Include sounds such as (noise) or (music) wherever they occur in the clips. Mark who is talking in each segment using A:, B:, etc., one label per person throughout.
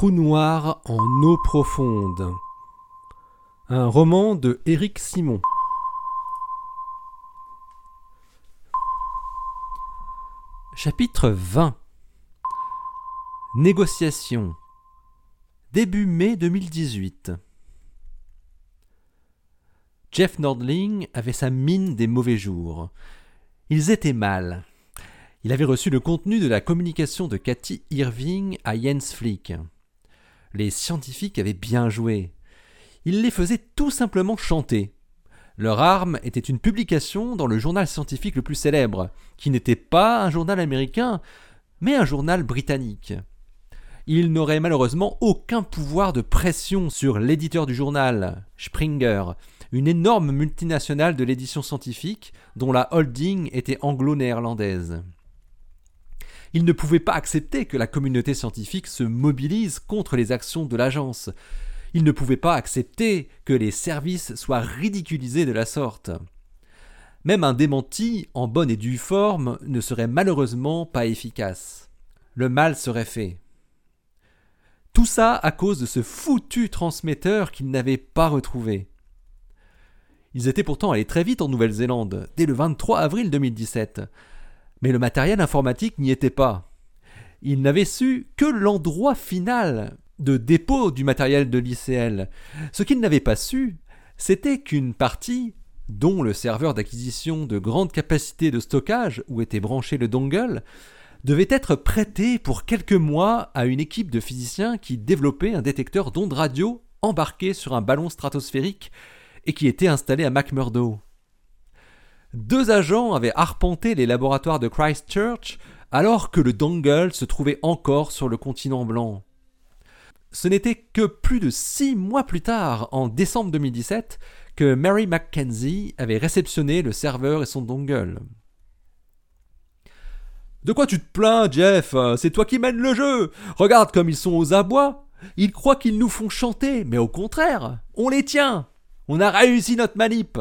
A: trou noir en eau profonde. Un roman de Éric Simon. Chapitre 20 Négociation Début mai 2018 Jeff Nordling avait sa mine des mauvais jours. Ils étaient mal. Il avait reçu le contenu de la communication de Cathy Irving à Jens Flick. Les scientifiques avaient bien joué. Ils les faisaient tout simplement chanter. Leur arme était une publication dans le journal scientifique le plus célèbre, qui n'était pas un journal américain, mais un journal britannique. Ils n'auraient malheureusement aucun pouvoir de pression sur l'éditeur du journal, Springer, une énorme multinationale de l'édition scientifique dont la holding était anglo-néerlandaise. Il ne pouvait pas accepter que la communauté scientifique se mobilise contre les actions de l'agence. Il ne pouvait pas accepter que les services soient ridiculisés de la sorte. Même un démenti en bonne et due forme ne serait malheureusement pas efficace. Le mal serait fait. Tout ça à cause de ce foutu transmetteur qu'ils n'avaient pas retrouvé. Ils étaient pourtant allés très vite en Nouvelle-Zélande, dès le 23 avril 2017, mais le matériel informatique n'y était pas. Il n'avait su que l'endroit final de dépôt du matériel de l'ICL. Ce qu'il n'avait pas su, c'était qu'une partie, dont le serveur d'acquisition de grande capacité de stockage où était branché le dongle, devait être prêtée pour quelques mois à une équipe de physiciens qui développait un détecteur d'ondes radio embarqué sur un ballon stratosphérique et qui était installé à McMurdo. Deux agents avaient arpenté les laboratoires de Christchurch alors que le dongle se trouvait encore sur le continent blanc. Ce n'était que plus de six mois plus tard, en décembre 2017, que Mary Mackenzie avait réceptionné le serveur et son dongle. De quoi tu te plains, Jeff? C'est toi qui mènes le jeu! Regarde comme ils sont aux abois! Ils croient qu'ils nous font chanter, mais au contraire, on les tient! On a réussi notre manip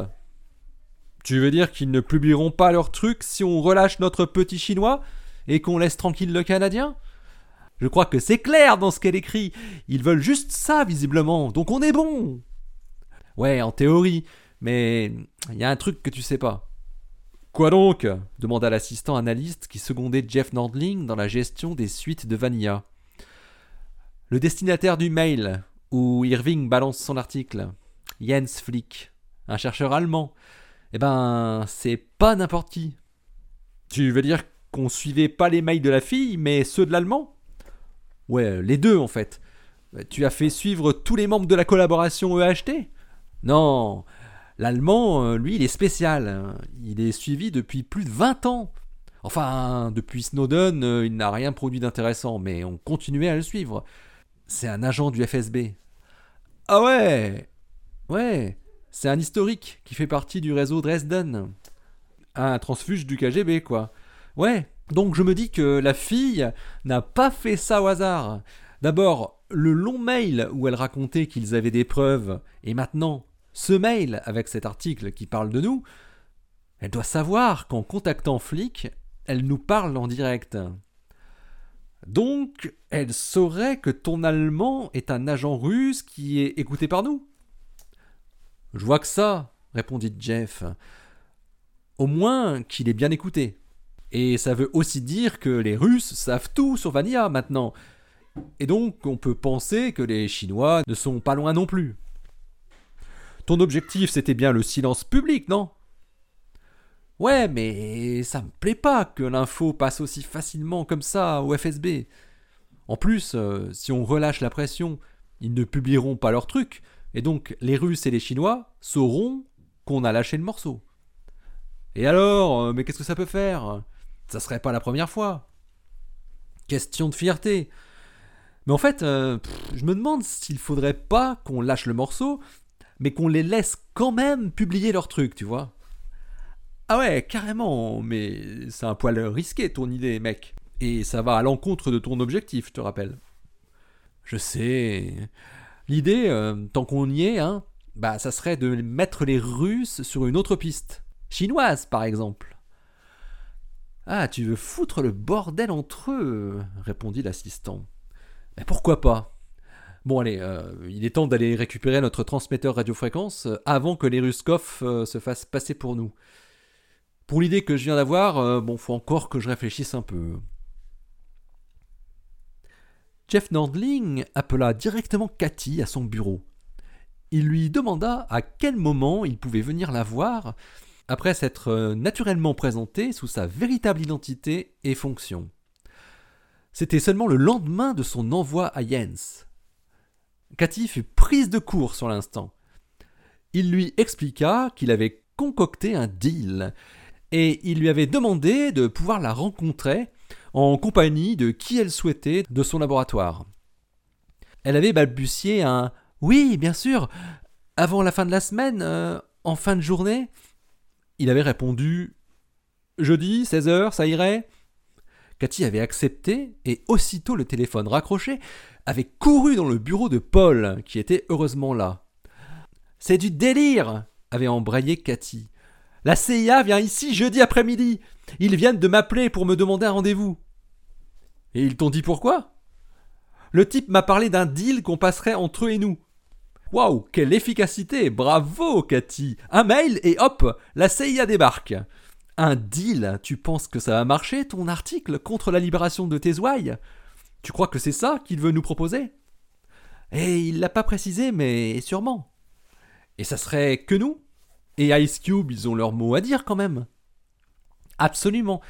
A: tu veux dire qu'ils ne publieront pas leur truc si on relâche notre petit chinois et qu'on laisse tranquille le canadien? Je crois que c'est clair dans ce qu'elle écrit. Ils veulent juste ça, visiblement, donc on est bon. Ouais, en théorie, mais il y a un truc que tu sais pas. Quoi donc? demanda l'assistant analyste qui secondait Jeff Nordling dans la gestion des suites de Vanilla. Le destinataire du mail, où Irving balance son article. Jens Flick, un chercheur allemand, eh ben, c'est pas n'importe qui. Tu veux dire qu'on suivait pas les mails de la fille, mais ceux de l'allemand? Ouais, les deux en fait. Tu as fait suivre tous les membres de la collaboration EHT Non, l'allemand, euh, lui, il est spécial. Il est suivi depuis plus de 20 ans. Enfin, depuis Snowden, euh, il n'a rien produit d'intéressant, mais on continuait à le suivre. C'est un agent du FSB. Ah ouais Ouais c'est un historique qui fait partie du réseau Dresden. Un transfuge du KGB, quoi. Ouais, donc je me dis que la fille n'a pas fait ça au hasard. D'abord, le long mail où elle racontait qu'ils avaient des preuves, et maintenant, ce mail avec cet article qui parle de nous, elle doit savoir qu'en contactant flic, elle nous parle en direct. Donc, elle saurait que ton allemand est un agent russe qui est écouté par nous je vois que ça, répondit Jeff. Au moins qu'il est bien écouté. Et ça veut aussi dire que les Russes savent tout sur Vanilla maintenant. Et donc on peut penser que les Chinois ne sont pas loin non plus. Ton objectif c'était bien le silence public, non? Ouais, mais ça me plaît pas que l'info passe aussi facilement comme ça au FSB. En plus, euh, si on relâche la pression, ils ne publieront pas leur truc, et donc les Russes et les Chinois sauront qu'on a lâché le morceau. Et alors, euh, mais qu'est-ce que ça peut faire? Ça serait pas la première fois. Question de fierté. Mais en fait, euh, je me demande s'il faudrait pas qu'on lâche le morceau, mais qu'on les laisse quand même publier leur truc, tu vois. Ah ouais, carrément, mais c'est un poil risqué ton idée, mec. Et ça va à l'encontre de ton objectif, je te rappelle. Je sais. L'idée, euh, tant qu'on y est, hein, bah, ça serait de mettre les Russes sur une autre piste. Chinoise, par exemple. Ah, tu veux foutre le bordel entre eux répondit l'assistant. Mais pourquoi pas? Bon, allez, euh, il est temps d'aller récupérer notre transmetteur radiofréquence euh, avant que les Ruskov se fassent passer pour nous. Pour l'idée que je viens d'avoir, bon, faut encore que je réfléchisse un peu. Jeff Nordling appela directement Cathy à son bureau. Il lui demanda à quel moment il pouvait venir la voir après s'être naturellement présenté sous sa véritable identité et fonction. C'était seulement le lendemain de son envoi à Jens. Cathy fut prise de court sur l'instant. Il lui expliqua qu'il avait concocté un deal et il lui avait demandé de pouvoir la rencontrer en compagnie de qui elle souhaitait de son laboratoire. Elle avait balbutié un Oui, bien sûr, avant la fin de la semaine, euh, en fin de journée? Il avait répondu Jeudi, 16 heures, ça irait? Cathy avait accepté, et aussitôt le téléphone raccroché, avait couru dans le bureau de Paul, qui était heureusement là. C'est du délire avait embrayé Cathy. La CIA vient ici jeudi après-midi. Ils viennent de m'appeler pour me demander un rendez-vous. Et ils t'ont dit pourquoi? Le type m'a parlé d'un deal qu'on passerait entre eux et nous. Waouh, quelle efficacité Bravo, Cathy Un mail et hop, la CIA débarque. Un deal Tu penses que ça va marcher, ton article contre la libération de tes ouailles? Tu crois que c'est ça qu'il veut nous proposer? Eh, il l'a pas précisé, mais sûrement. Et ça serait que nous? Et Ice Cube, ils ont leur mot à dire quand même. Absolument.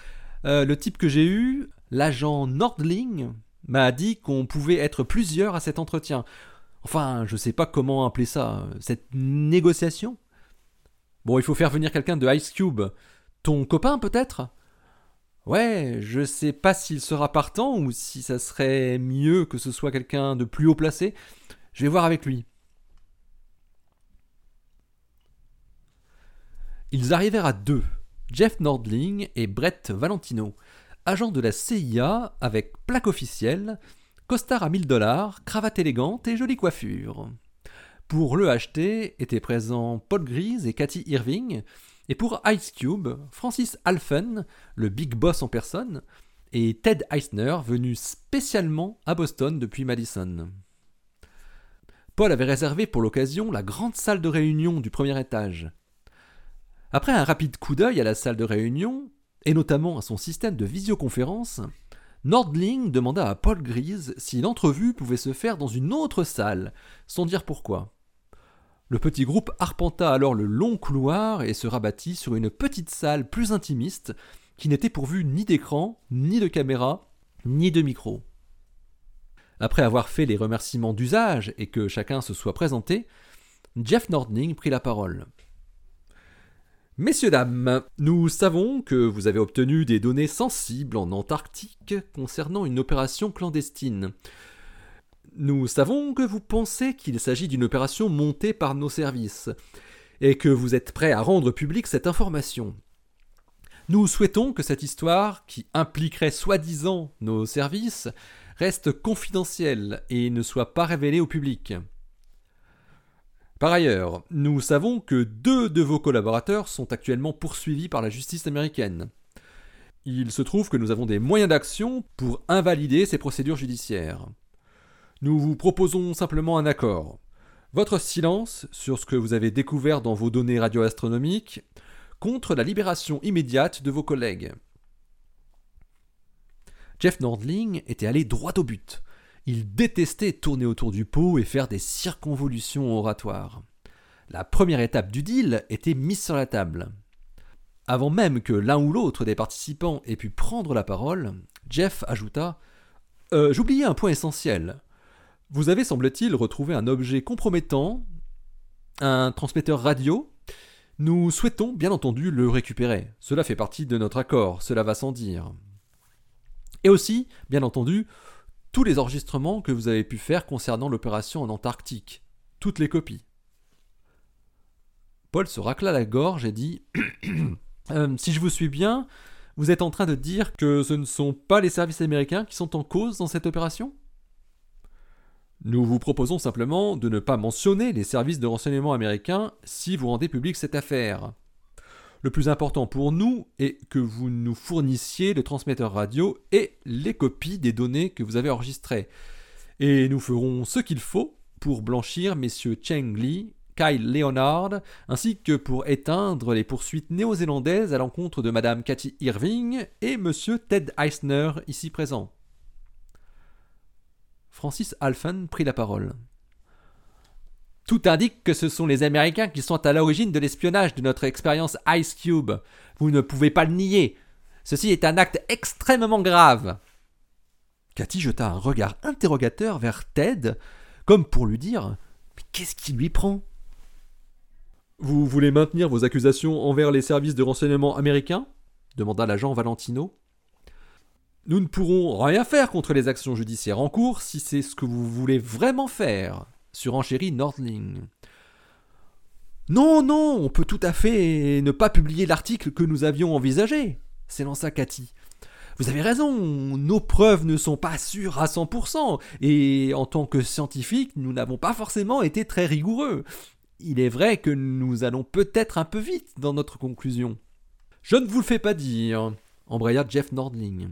A: Euh, le type que j'ai eu, l'agent Nordling, m'a dit qu'on pouvait être plusieurs à cet entretien. Enfin, je sais pas comment appeler ça, cette négociation. Bon, il faut faire venir quelqu'un de Ice Cube. Ton copain peut-être? Ouais, je sais pas s'il sera partant ou si ça serait mieux que ce soit quelqu'un de plus haut placé. Je vais voir avec lui. Ils arrivèrent à deux, Jeff Nordling et Brett Valentino, agents de la CIA avec plaque officielle, costard à 1000 dollars, cravate élégante et jolie coiffure. Pour le acheter étaient présents Paul Grise et Cathy Irving, et pour Ice Cube, Francis Alphen, le big boss en personne, et Ted Eisner, venu spécialement à Boston depuis Madison. Paul avait réservé pour l'occasion la grande salle de réunion du premier étage. Après un rapide coup d'œil à la salle de réunion, et notamment à son système de visioconférence, Nordling demanda à Paul Grise si l'entrevue pouvait se faire dans une autre salle, sans dire pourquoi. Le petit groupe arpenta alors le long couloir et se rabattit sur une petite salle plus intimiste qui n'était pourvue ni d'écran, ni de caméra, ni de micro. Après avoir fait les remerciements d'usage et que chacun se soit présenté, Jeff Nordling prit la parole. Messieurs, dames, nous savons que vous avez obtenu des données sensibles en Antarctique concernant une opération clandestine. Nous savons que vous pensez qu'il s'agit d'une opération montée par nos services, et que vous êtes prêt à rendre publique cette information. Nous souhaitons que cette histoire, qui impliquerait soi-disant nos services, reste confidentielle et ne soit pas révélée au public. Par ailleurs, nous savons que deux de vos collaborateurs sont actuellement poursuivis par la justice américaine. Il se trouve que nous avons des moyens d'action pour invalider ces procédures judiciaires. Nous vous proposons simplement un accord. Votre silence sur ce que vous avez découvert dans vos données radioastronomiques contre la libération immédiate de vos collègues. Jeff Nordling était allé droit au but. Il détestait tourner autour du pot et faire des circonvolutions oratoires. La première étape du deal était mise sur la table. Avant même que l'un ou l'autre des participants ait pu prendre la parole, Jeff ajouta euh, J'oubliais un point essentiel. Vous avez, semble-t-il, retrouvé un objet compromettant, un transmetteur radio. Nous souhaitons, bien entendu, le récupérer. Cela fait partie de notre accord, cela va sans dire. Et aussi, bien entendu, tous les enregistrements que vous avez pu faire concernant l'opération en Antarctique. Toutes les copies. Paul se racla la gorge et dit (clears throat) euh, Si je vous suis bien, vous êtes en train de dire que ce ne sont pas les services américains qui sont en cause dans cette opération? Nous vous proposons simplement de ne pas mentionner les services de renseignement américains si vous rendez public cette affaire. Le plus important pour nous est que vous nous fournissiez le transmetteur radio et les copies des données que vous avez enregistrées. Et nous ferons ce qu'il faut pour blanchir messieurs Cheng Li, Kyle Leonard, ainsi que pour éteindre les poursuites néo-zélandaises à l'encontre de madame Cathy Irving et monsieur Ted Eisner, ici présent. Francis Alphen prit la parole. Tout indique que ce sont les Américains qui sont à l'origine de l'espionnage de notre expérience Ice Cube. Vous ne pouvez pas le nier. Ceci est un acte extrêmement grave. Cathy jeta un regard interrogateur vers Ted, comme pour lui dire Mais qu'est-ce qui lui prend? Vous voulez maintenir vos accusations envers les services de renseignement américains? demanda l'agent Valentino. Nous ne pourrons rien faire contre les actions judiciaires en cours si c'est ce que vous voulez vraiment faire, surenchérit Nordling. Non, non, on peut tout à fait ne pas publier l'article que nous avions envisagé, s'élança Cathy. Vous avez raison, nos preuves ne sont pas sûres à 100%, et en tant que scientifiques, nous n'avons pas forcément été très rigoureux. Il est vrai que nous allons peut-être un peu vite dans notre conclusion. Je ne vous le fais pas dire, embraya Jeff Nordling.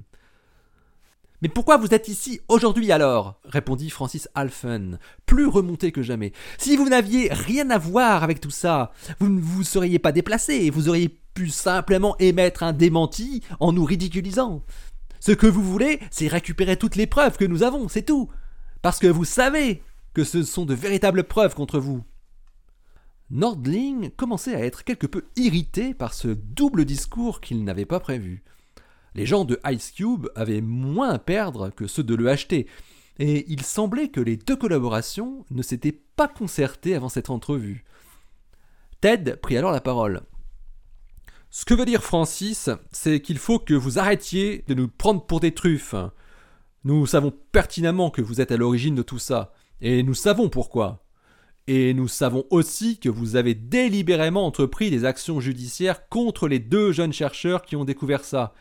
A: Mais pourquoi vous êtes ici aujourd'hui alors répondit Francis Alphen, plus remonté que jamais. Si vous n'aviez rien à voir avec tout ça, vous ne vous seriez pas déplacé, vous auriez pu simplement émettre un démenti en nous ridiculisant. Ce que vous voulez, c'est récupérer toutes les preuves que nous avons, c'est tout. Parce que vous savez que ce sont de véritables preuves contre vous. Nordling commençait à être quelque peu irrité par ce double discours qu'il n'avait pas prévu. Les gens de Ice Cube avaient moins à perdre que ceux de l'EHT, et il semblait que les deux collaborations ne s'étaient pas concertées avant cette entrevue. Ted prit alors la parole. Ce que veut dire Francis, c'est qu'il faut que vous arrêtiez de nous prendre pour des truffes. Nous savons pertinemment que vous êtes à l'origine de tout ça, et nous savons pourquoi. Et nous savons aussi que vous avez délibérément entrepris des actions judiciaires contre les deux jeunes chercheurs qui ont découvert ça.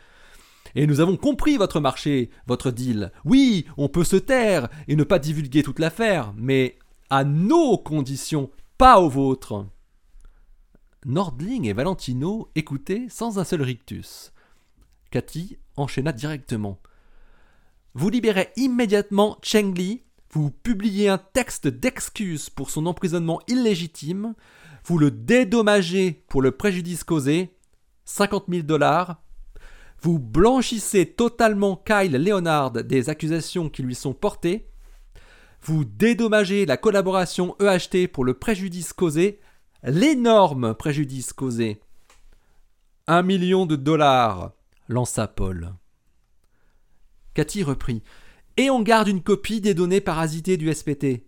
A: Et nous avons compris votre marché, votre deal. Oui, on peut se taire et ne pas divulguer toute l'affaire, mais à nos conditions, pas aux vôtres. Nordling et Valentino écoutaient sans un seul rictus. Cathy enchaîna directement. Vous libérez immédiatement Cheng Li, vous publiez un texte d'excuse pour son emprisonnement illégitime, vous le dédommagez pour le préjudice causé, 50 000 dollars, vous blanchissez totalement Kyle Leonard des accusations qui lui sont portées. Vous dédommagez la collaboration EHT pour le préjudice causé, l'énorme préjudice causé. Un million de dollars, lança Paul. Cathy reprit. Et on garde une copie des données parasitées du SPT.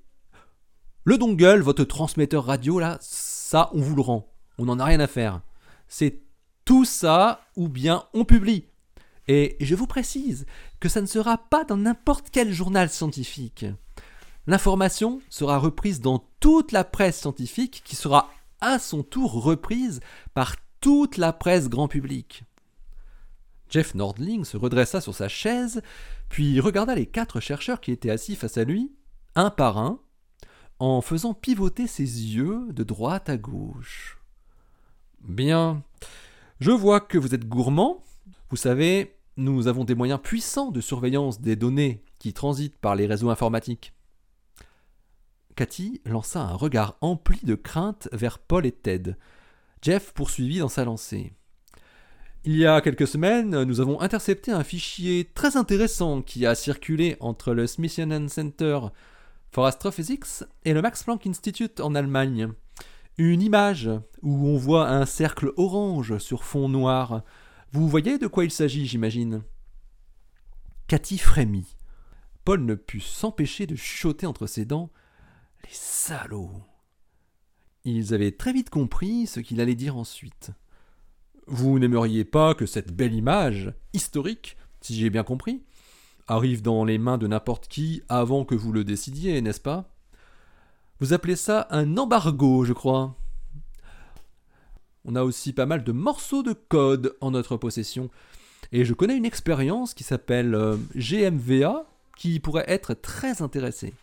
A: Le dongle, votre transmetteur radio, là, ça, on vous le rend. On n'en a rien à faire. C'est tout ça ou bien on publie. Et je vous précise que ça ne sera pas dans n'importe quel journal scientifique. L'information sera reprise dans toute la presse scientifique qui sera à son tour reprise par toute la presse grand public. Jeff Nordling se redressa sur sa chaise, puis regarda les quatre chercheurs qui étaient assis face à lui, un par un, en faisant pivoter ses yeux de droite à gauche. Bien, je vois que vous êtes gourmand. Vous savez, nous avons des moyens puissants de surveillance des données qui transitent par les réseaux informatiques. Cathy lança un regard empli de crainte vers Paul et Ted. Jeff poursuivit dans sa lancée. Il y a quelques semaines, nous avons intercepté un fichier très intéressant qui a circulé entre le Smithsonian Center for Astrophysics et le Max Planck Institute en Allemagne. Une image où on voit un cercle orange sur fond noir. Vous voyez de quoi il s'agit, j'imagine? Cathy frémit. Paul ne put s'empêcher de chuchoter entre ses dents. Les salauds Ils avaient très vite compris ce qu'il allait dire ensuite. Vous n'aimeriez pas que cette belle image, historique, si j'ai bien compris, arrive dans les mains de n'importe qui avant que vous le décidiez, n'est-ce pas? Vous appelez ça un embargo, je crois. On a aussi pas mal de morceaux de code en notre possession. Et je connais une expérience qui s'appelle euh, GMVA qui pourrait être très intéressée.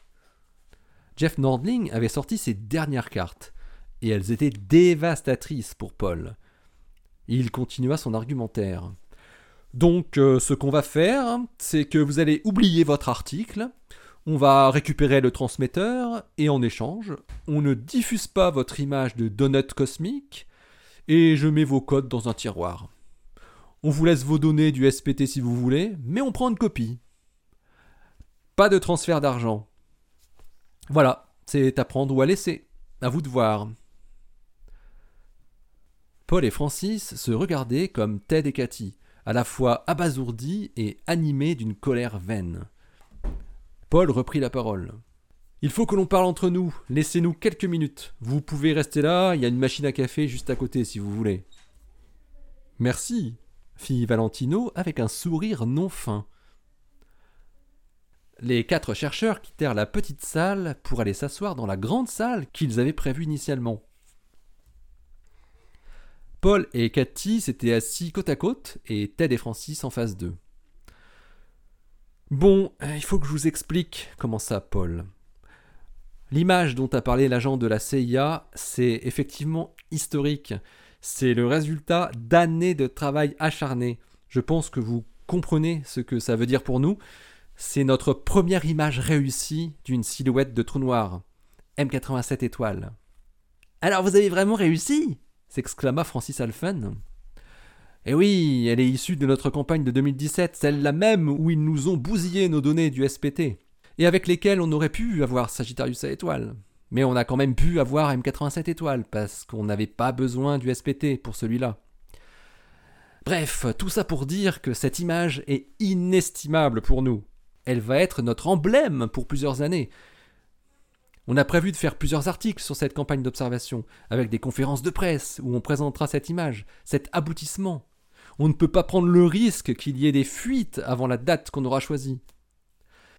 A: Jeff Nordling avait sorti ses dernières cartes, et elles étaient dévastatrices pour Paul. Il continua son argumentaire. Donc, euh, ce qu'on va faire, c'est que vous allez oublier votre article, On va récupérer le transmetteur et en échange, on ne diffuse pas votre image de donut cosmique et je mets vos codes dans un tiroir. On vous laisse vos données du SPT si vous voulez, mais on prend une copie. Pas de transfert d'argent. Voilà, c'est à prendre ou à laisser. À vous de voir. Paul et Francis se regardaient comme Ted et Cathy, à la fois abasourdis et animés d'une colère vaine. Paul reprit la parole. Il faut que l'on parle entre nous, laissez-nous quelques minutes. Vous pouvez rester là, il y a une machine à café juste à côté si vous voulez. Merci, fit Valentino avec un sourire non fin. Les quatre chercheurs quittèrent la petite salle pour aller s'asseoir dans la grande salle qu'ils avaient prévue initialement. Paul et Cathy s'étaient assis côte à côte et Ted et Francis en face d'eux. Bon, il faut que je vous explique, commença Paul. L'image dont a parlé l'agent de la CIA, c'est effectivement historique. C'est le résultat d'années de travail acharné. Je pense que vous comprenez ce que ça veut dire pour nous. C'est notre première image réussie d'une silhouette de trou noir. M87 étoiles. Alors vous avez vraiment réussi? s'exclama Francis Alphen. Eh oui, elle est issue de notre campagne de 2017, celle-là même où ils nous ont bousillé nos données du SPT, et avec lesquelles on aurait pu avoir Sagittarius à étoile. Mais on a quand même pu avoir M87 étoiles, parce qu'on n'avait pas besoin du SPT pour celui-là. Bref, tout ça pour dire que cette image est inestimable pour nous. Elle va être notre emblème pour plusieurs années. On a prévu de faire plusieurs articles sur cette campagne d'observation, avec des conférences de presse où on présentera cette image, cet aboutissement. On ne peut pas prendre le risque qu'il y ait des fuites avant la date qu'on aura choisie.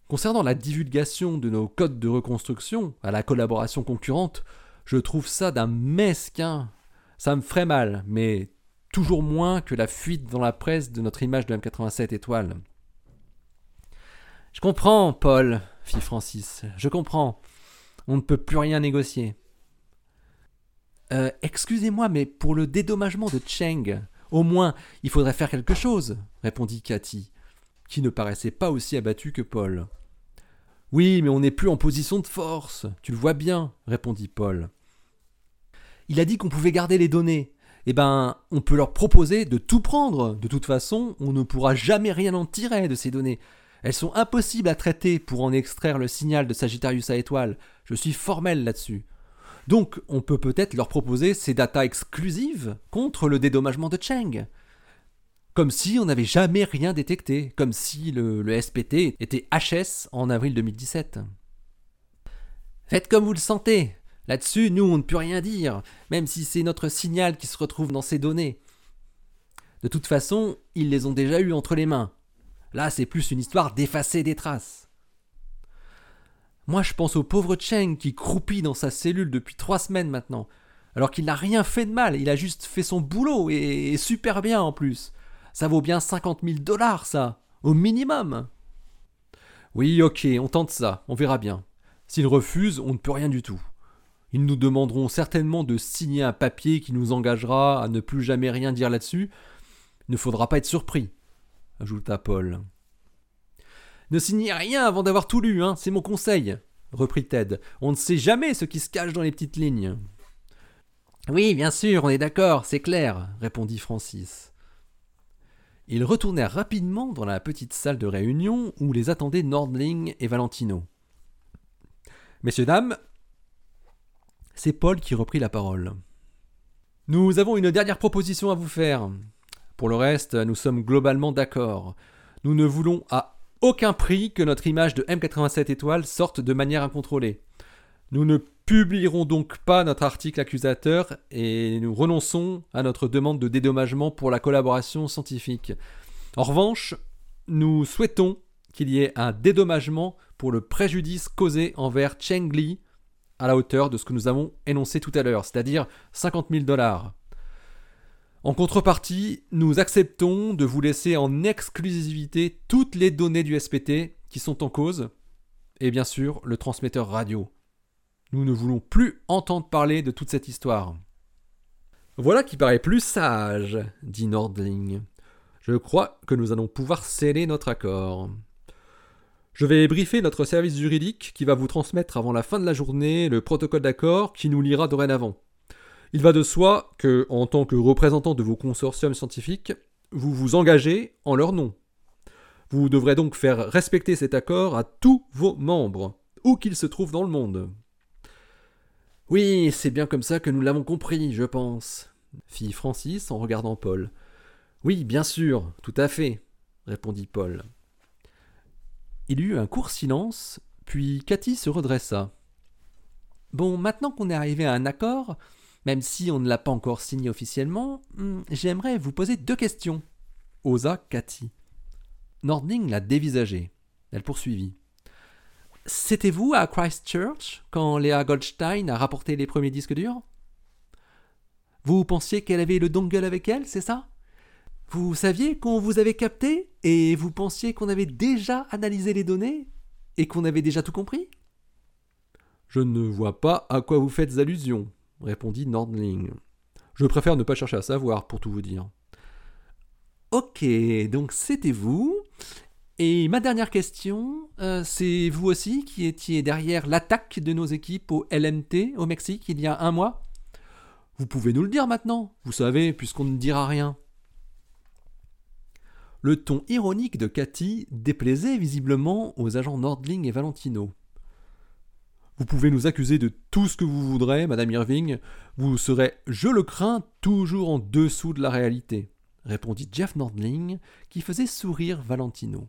A: Concernant la divulgation de nos codes de reconstruction à la collaboration concurrente, je trouve ça d'un mesquin. Ça me ferait mal, mais toujours moins que la fuite dans la presse de notre image de M87 étoile. Je comprends, Paul, fit Francis. Je comprends. On ne peut plus rien négocier. Euh, excusez-moi, mais pour le dédommagement de Cheng, au moins, il faudrait faire quelque chose, répondit Cathy, qui ne paraissait pas aussi abattue que Paul. Oui, mais on n'est plus en position de force, tu le vois bien, répondit Paul. Il a dit qu'on pouvait garder les données. Eh ben, on peut leur proposer de tout prendre. De toute façon, on ne pourra jamais rien en tirer de ces données. Elles sont impossibles à traiter pour en extraire le signal de Sagittarius à étoile. Je suis formel là-dessus. Donc, on peut peut-être leur proposer ces datas exclusives contre le dédommagement de Cheng. Comme si on n'avait jamais rien détecté, comme si le, SPT était HS en avril 2017. Faites comme vous le sentez. Là-dessus, nous, on ne peut rien dire, même si c'est notre signal qui se retrouve dans ces données. De toute façon, ils les ont déjà eus entre les mains. Là, c'est plus une histoire d'effacer des traces. Moi, je pense au pauvre Cheng qui croupit dans sa cellule depuis trois semaines maintenant, alors qu'il n'a rien fait de mal, il a juste fait son boulot et, super bien en plus. Ça vaut bien 50 000 dollars, ça, au minimum. Oui, ok, on tente ça, on verra bien. S'ils refusent, on ne peut rien du tout. Ils nous demanderont certainement de signer un papier qui nous engagera à ne plus jamais rien dire là-dessus. Il ne faudra pas être surpris ajouta Paul. Ne signez rien avant d'avoir tout lu, hein, c'est mon conseil, reprit Ted. On ne sait jamais ce qui se cache dans les petites lignes. Oui, bien sûr, on est d'accord, c'est clair, répondit Francis. Ils retournèrent rapidement dans la petite salle de réunion où les attendaient Nordling et Valentino. Messieurs, dames, c'est Paul qui reprit la parole. Nous avons une dernière proposition à vous faire. Pour le reste, nous sommes globalement d'accord. Nous ne voulons à aucun prix que notre image de M87 étoiles sorte de manière incontrôlée. Nous ne publierons donc pas notre article accusateur et nous renonçons à notre demande de dédommagement pour la collaboration scientifique. En revanche, nous souhaitons qu'il y ait un dédommagement pour le préjudice causé envers Cheng Li à la hauteur de ce que nous avons énoncé tout à l'heure, c'est-à-dire 50 000 dollars. En contrepartie, nous acceptons de vous laisser en exclusivité toutes les données du SPT qui sont en cause, et bien sûr le transmetteur radio. Nous ne voulons plus entendre parler de toute cette histoire. Voilà qui paraît plus sage, dit Nordling. Je crois que nous allons pouvoir sceller notre accord. Je vais briefer notre service juridique qui va vous transmettre avant la fin de la journée le protocole d'accord qui nous lira dorénavant. Il va de soi que, en tant que représentant de vos consortiums scientifiques, vous vous engagez en leur nom. Vous devrez donc faire respecter cet accord à tous vos membres, où qu'ils se trouvent dans le monde. Oui, c'est bien comme ça que nous l'avons compris, je pense, fit Francis en regardant Paul. Oui, bien sûr, tout à fait, répondit Paul. Il y eut un court silence, puis Cathy se redressa. Bon, maintenant qu'on est arrivé à un accord, même si on ne l'a pas encore signé officiellement, hmm, j'aimerais vous poser deux questions. Osa Cathy. Nordling l'a dévisagé. Elle poursuivit. C'était vous à Christchurch quand Léa Goldstein a rapporté les premiers disques durs? Vous pensiez qu'elle avait le dongle avec elle, c'est ça? Vous saviez qu'on vous avait capté et vous pensiez qu'on avait déjà analysé les données et qu'on avait déjà tout compris? Je ne vois pas à quoi vous faites allusion, répondit Nordling. Je préfère ne pas chercher à savoir, pour tout vous dire. Ok, donc c'était vous. Et ma dernière question, euh, c'est vous aussi qui étiez derrière l'attaque de nos équipes au LMT au Mexique il y a un mois? Vous pouvez nous le dire maintenant, vous savez, puisqu'on ne dira rien. Le ton ironique de Cathy déplaisait visiblement aux agents Nordling et Valentino. Vous pouvez nous accuser de tout ce que vous voudrez, Madame Irving, vous serez, je le crains, toujours en dessous de la réalité, répondit Jeff Nordling, qui faisait sourire Valentino.